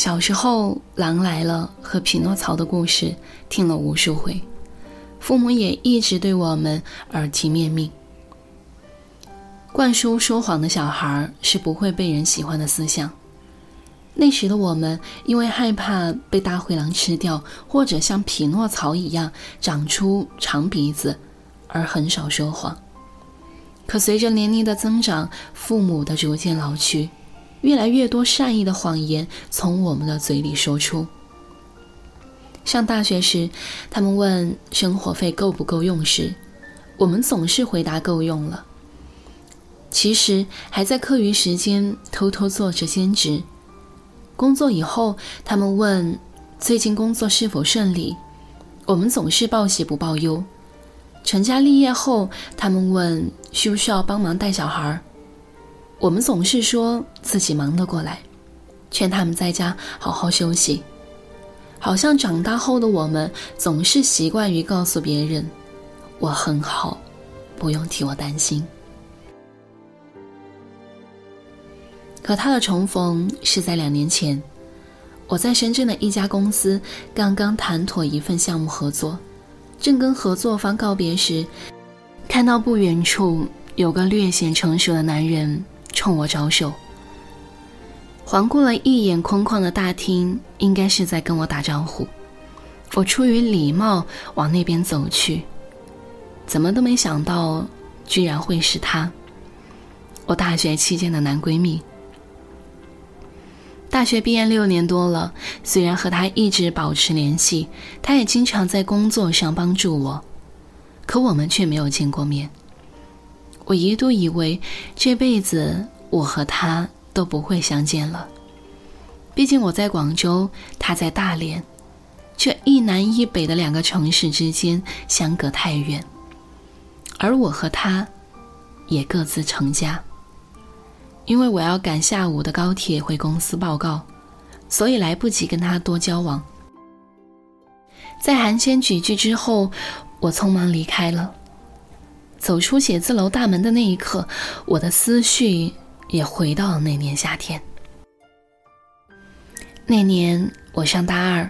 小时候，《狼来了》和《匹诺曹》的故事听了无数回，父母也一直对我们耳提面命，灌输说谎的小孩是不会被人喜欢的思想。那时的我们，因为害怕被大灰狼吃掉，或者像匹诺曹一样长出长鼻子，而很少说谎。可随着年龄的增长，父母的逐渐老去，越来越多善意的谎言从我们的嘴里说出。上大学时，他们问生活费够不够用时，我们总是回答够用了。其实还在课余时间偷偷做着兼职。工作以后，他们问最近工作是否顺利，我们总是报喜不报忧。成家立业后，他们问需不需要帮忙带小孩，我们总是说自己忙得过来，劝他们在家好好休息。好像长大后的我们总是习惯于告诉别人我很好，不用替我担心。和他的重逢是在两年前，我在深圳的一家公司刚刚谈妥一份项目合作，正跟合作方告别时，看到不远处有个略显成熟的男人冲我招手。环顾了一眼空旷的大厅，应该是在跟我打招呼。我出于礼貌往那边走去，怎么都没想到，居然会是他，我大学期间的男闺蜜。大学毕业六年多了，虽然和他一直保持联系，他也经常在工作上帮助我，可我们却没有见过面。我一度以为这辈子我和他都不会相见了，毕竟我在广州，他在大连，这一南一北的两个城市之间相隔太远，而我和他，也各自成家。因为我要赶下午的高铁回公司报告，所以来不及跟他多交往。在寒暄几句之后，我匆忙离开了。走出写字楼大门的那一刻，我的思绪也回到了那年夏天。那年我上大二，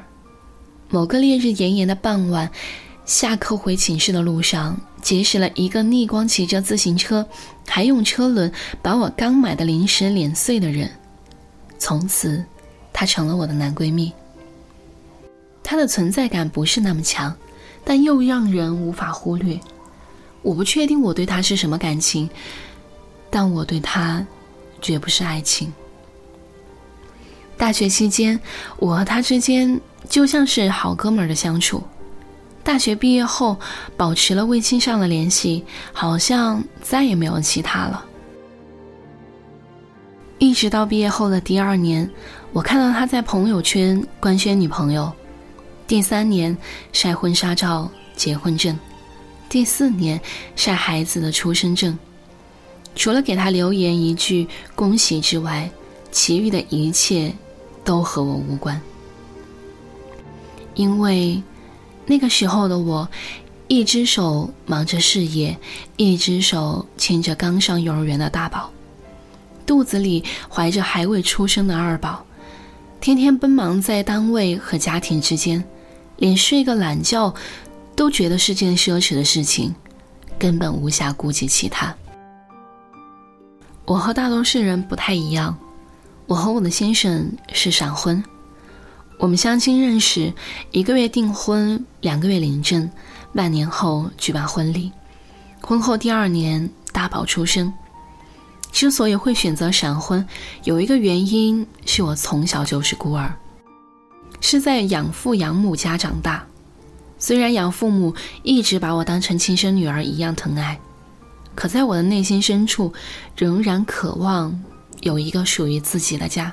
某个烈日炎炎的傍晚，下课回寝室的路上。结识了一个逆光骑着自行车，还用车轮把我刚买的零食碾碎的人。从此，他成了我的男闺蜜。他的存在感不是那么强，但又让人无法忽略。我不确定我对他是什么感情，但我对他绝不是爱情。大学期间，我和他之间就像是好哥们儿的相处。大学毕业后，保持了微信上的联系，好像再也没有其他了。一直到毕业后的第二年，我看到他在朋友圈官宣女朋友；第三年晒婚纱照、结婚证；第四年晒孩子的出生证。除了给他留言一句恭喜之外，其余的一切都和我无关，因为。那个时候的我，一只手忙着事业，一只手牵着刚上幼儿园的大宝，肚子里怀着还未出生的二宝，天天奔忙在单位和家庭之间，连睡个懒觉都觉得是件奢侈的事情，根本无暇顾及其他。我和大多数人不太一样，我和我的先生是闪婚。我们相亲认识，一个月订婚，两个月领证，半年后举办婚礼。婚后第二年大宝出生。之所以会选择闪婚，有一个原因是我从小就是孤儿，是在养父养母家长大。虽然养父母一直把我当成亲生女儿一样疼爱，可在我的内心深处，仍然渴望有一个属于自己的家。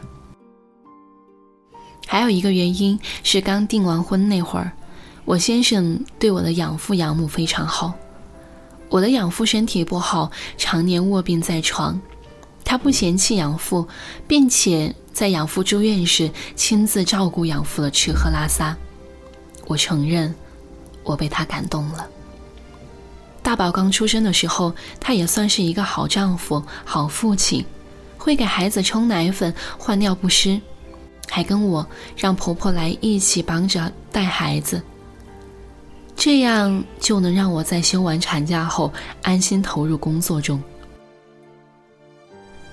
还有一个原因是，刚订完婚那会儿，我先生对我的养父养母非常好。我的养父身体不好，常年卧病在床，他不嫌弃养父，并且在养父住院时亲自照顾养父的吃喝拉撒。我承认，我被他感动了。大宝刚出生的时候，他也算是一个好丈夫、好父亲，会给孩子冲奶粉、换尿不湿。还跟我让婆婆来一起帮着带孩子，这样就能让我在休完产假后安心投入工作中。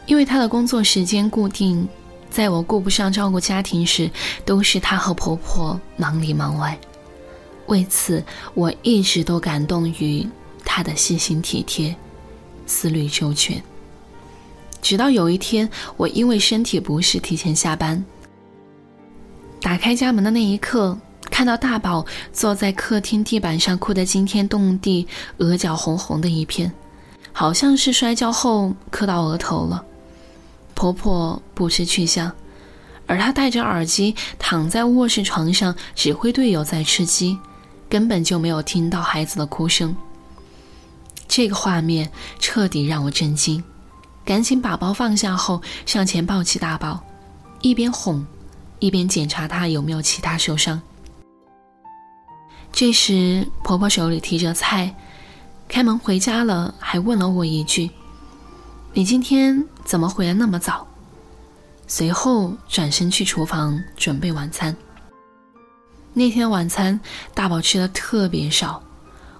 因为她的工作时间固定，在我顾不上照顾家庭时，都是她和婆婆忙里忙外。为此，我一直都感动于她的细心体贴、思虑周全。直到有一天，我因为身体不适提前下班，打开家门的那一刻，看到大宝坐在客厅地板上哭得惊天动地，额角红红的一片，好像是摔跤后磕到额头了。婆婆不知去向，而她戴着耳机躺在卧室床上指挥队友在吃鸡，根本就没有听到孩子的哭声。这个画面彻底让我震惊，赶紧把包放下后上前抱起大宝，一边哄，一边检查他有没有其他受伤。这时婆婆手里提着菜，开门回家了，还问了我一句。你今天怎么回来那么早？随后转身去厨房准备晚餐。那天晚餐大宝吃的特别少，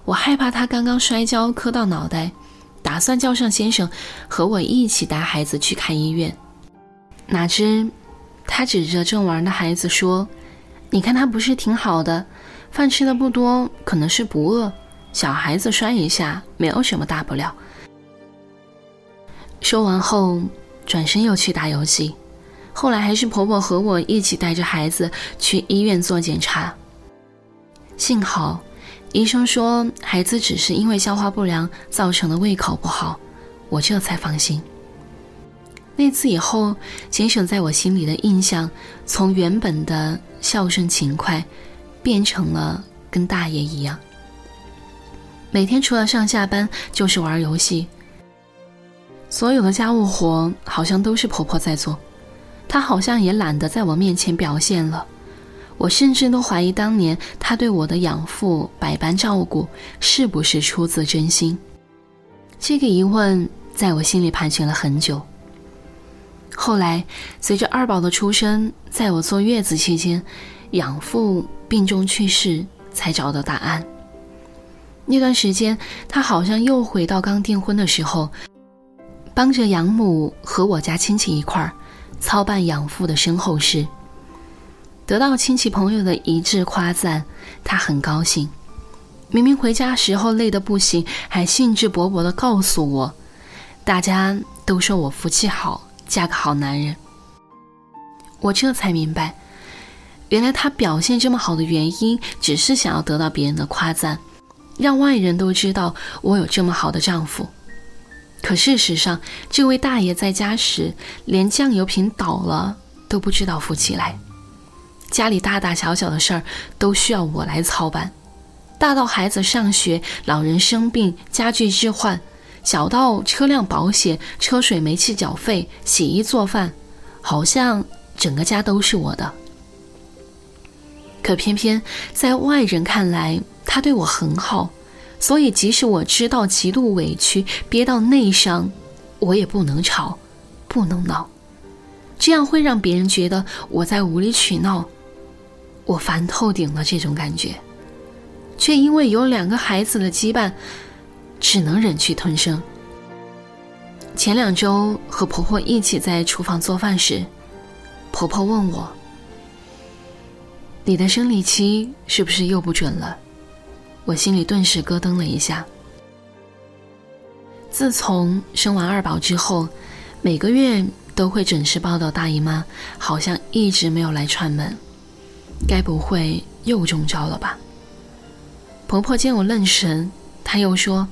我害怕他刚刚摔跤磕到脑袋，打算叫上先生和我一起带孩子去看医院。哪知他指着正玩的孩子说：“你看他不是挺好的，饭吃的不多，可能是不饿。小孩子摔一下没有什么大不了。”说完后，转身又去打游戏。后来还是婆婆和我一起带着孩子去医院做检查。幸好，医生说孩子只是因为消化不良造成的胃口不好，我这才放心。那次以后，先生在我心里的印象从原本的孝顺勤快，变成了跟大爷一样，每天除了上下班就是玩游戏。所有的家务活好像都是婆婆在做，他好像也懒得在我面前表现了。我甚至都怀疑当年他对我的养父百般照顾是不是出自真心。这个疑问在我心里盘旋了很久。后来随着二宝的出生，在我坐月子期间，养父病重去世，才找到答案。那段时间，他好像又回到刚订婚的时候。帮着养母和我家亲戚一块儿操办养父的身后事，得到亲戚朋友的一致夸赞，他很高兴。明明回家时候累得不行，还兴致勃勃地告诉我，大家都说我福气好，嫁个好男人。我这才明白，原来他表现这么好的原因，只是想要得到别人的夸赞，让外人都知道我有这么好的丈夫。可事实上，这位大爷在家时，连酱油瓶倒了都不知道扶起来。家里大大小小的事儿都需要我来操办，大到孩子上学、老人生病、家具置换，小到车辆保险、车水煤气缴费、洗衣做饭，好像整个家都是我的。可偏偏在外人看来，他对我很好。所以，即使我知道极度委屈，憋到内伤，我也不能吵，不能闹，这样会让别人觉得我在无理取闹。我烦透顶了这种感觉，却因为有两个孩子的羁绊，只能忍气吞声。前两周和婆婆一起在厨房做饭时，婆婆问我：“你的生理期是不是又不准了？”我心里顿时咯噔了一下。自从生完二宝之后，每个月都会准时报到大姨妈，好像一直没有来串门，该不会又中招了吧？婆婆见我愣神，她又说：“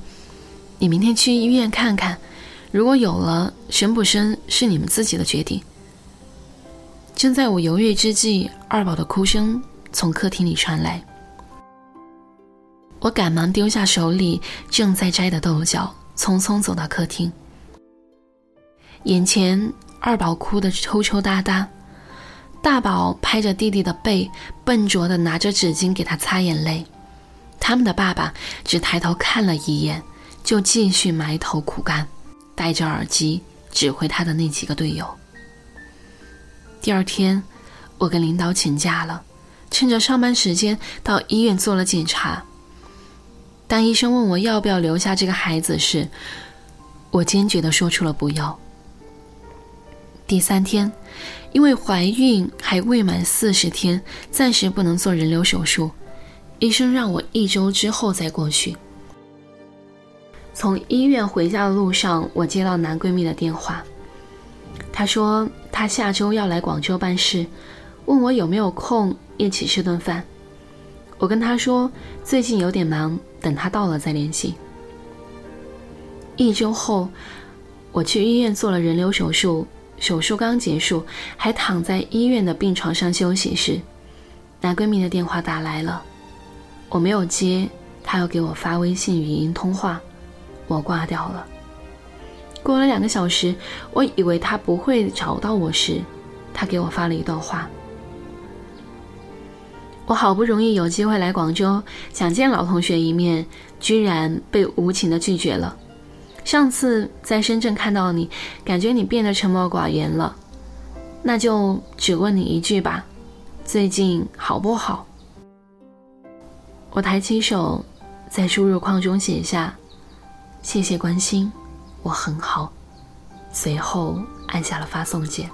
你明天去医院看看，如果有了，生不生是你们自己的决定。”正在我犹豫之际，二宝的哭声从客厅里传来。我赶忙丢下手里正在摘的豆角，匆匆走到客厅。眼前二宝哭得抽抽搭搭，大宝拍着弟弟的背，笨拙地拿着纸巾给他擦眼泪。他们的爸爸只抬头看了一眼，就继续埋头苦干，戴着耳机指挥他的那几个队友。第二天，我我跟领导请假了，趁着上班时间到医院做了检查。当医生问我要不要留下这个孩子时，我坚决地说出了不要。第三天，因为怀孕还未满四十天，暂时不能做人流手术，医生让我一周之后再过去。从医院回家的路上，我接到男闺蜜的电话，他说他下周要来广州办事，问我有没有空一起吃顿饭。我跟他说最近有点忙，等他到了再联系。一周后，我去医院做了人流手术。手术刚结束，还躺在医院的病床上休息时，男闺蜜的电话打来了，我没有接，他又给我发微信语音通话，我挂掉了。过了两个小时，我以为他不会找到我时，他给我发了一段话：我好不容易有机会来广州，想见老同学一面，居然被无情的拒绝了。上次在深圳看到你，感觉你变得沉默寡言了，那就只问你一句吧，最近好不好？我抬起手，在输入框中写下“谢谢关心，我很好”，随后按下了发送键。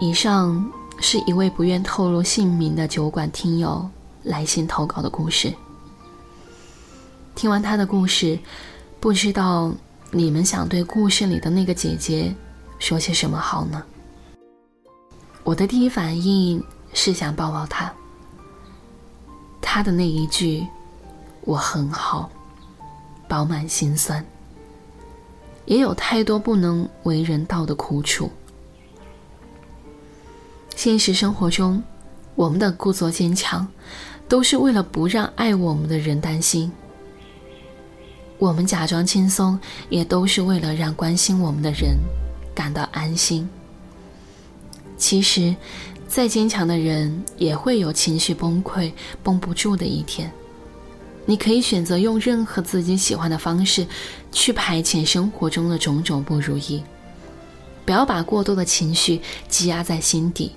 以上。是一位不愿透露姓名的酒馆听友来信投稿的故事。听完他的故事，不知道你们想对故事里的那个姐姐说些什么好呢？我的第一反应是想抱抱她。她的那一句“我很好”，饱满心酸，也有太多不能为人道的苦楚。现实生活中，我们的故作坚强，都是为了不让爱我们的人担心；我们假装轻松，也都是为了让关心我们的人感到安心。其实，再坚强的人也会有情绪崩溃、绷不住的一天。你可以选择用任何自己喜欢的方式，去排遣生活中的种种不如意，不要把过多的情绪积压在心底。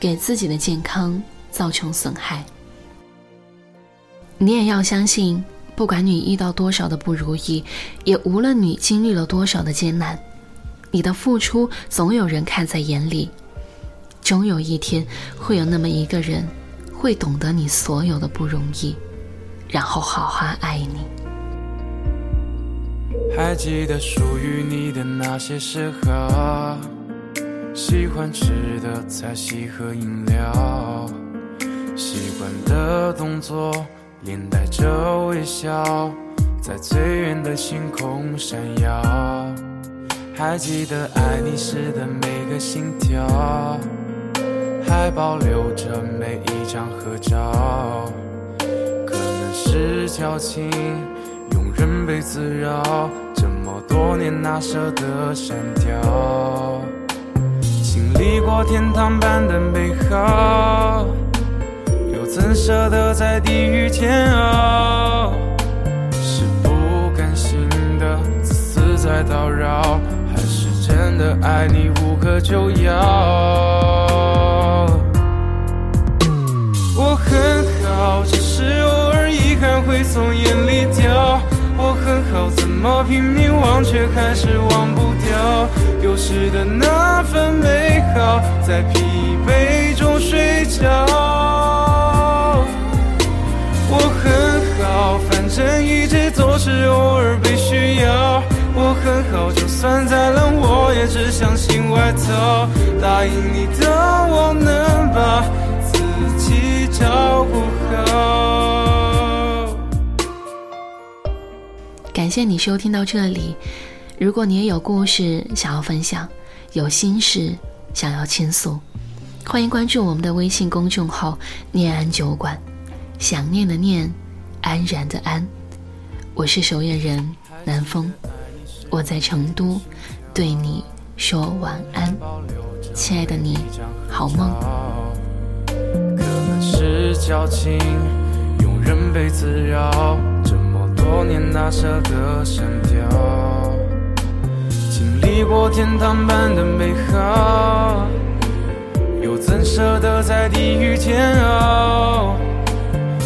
给自己的健康造成损害。你也要相信，不管你遇到多少的不如意，也无论你经历了多少的艰难，你的付出总有人看在眼里。终有一天，会有那么一个人，会懂得你所有的不容易，然后好好爱你。还记得属于你的那些时刻。喜欢吃的菜系和饮料，习惯的动作，连带着微笑，在最远的星空闪耀。还记得爱你时的每个心跳，还保留着每一张合照。可能是矫情，庸人被滋扰，这么多年哪舍得删掉？天堂般的美好，又怎舍得在地狱煎熬？是不甘心的自私在叨扰，还是真的爱你无可救药？我很好，只是偶尔遗憾会从眼里掉。我很好，怎么拼命忘却还是忘不掉丢失的那份美好，在疲惫中睡觉。我很好，反正一直都是偶尔被需要。我很好，就算再冷，我也只相信外套。答应你的，我能把自己照顾好。感谢你收听到这里。如果你也有故事想要分享，有心事想要倾诉，欢迎关注我们的微信公众号“念安酒馆”。想念的念，安然的安。我是守夜人南风，我在成都，对你说晚安，亲爱的你，好梦。可能是矫情，庸人被滋扰。这么多年那舍的删掉，经历过天堂般的美好，又怎舍得在地狱煎熬？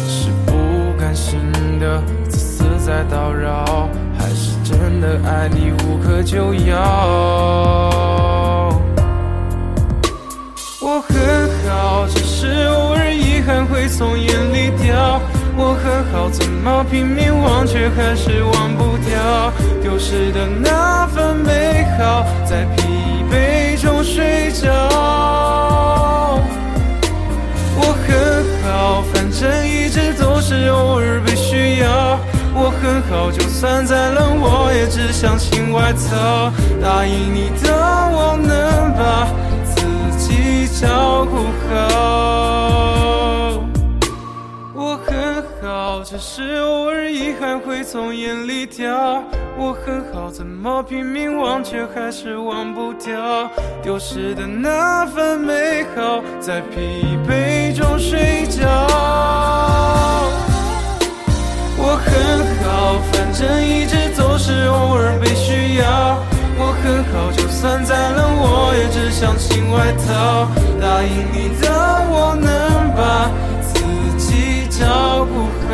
是不甘心的自私在叨扰，还是真的爱你无可救药？我很好，只是偶尔遗憾会从眼里掉。我很好，怎么拼命忘却还是忘不掉？丢失的那份美好，在疲惫中睡着。我很好，反正一直都是偶尔被需要。我很好，就算再冷，我也只想亲外套。答应你的，我能把自己照顾好。好，只是偶尔遗憾会从眼里掉。我很好，怎么拼命忘却还是忘不掉？丢失的那份美好，在疲惫中睡着。我很好，反正一直都是偶尔被需要。我很好，就算再冷，我也只想亲外套。答应你的，我能把自己照顾好。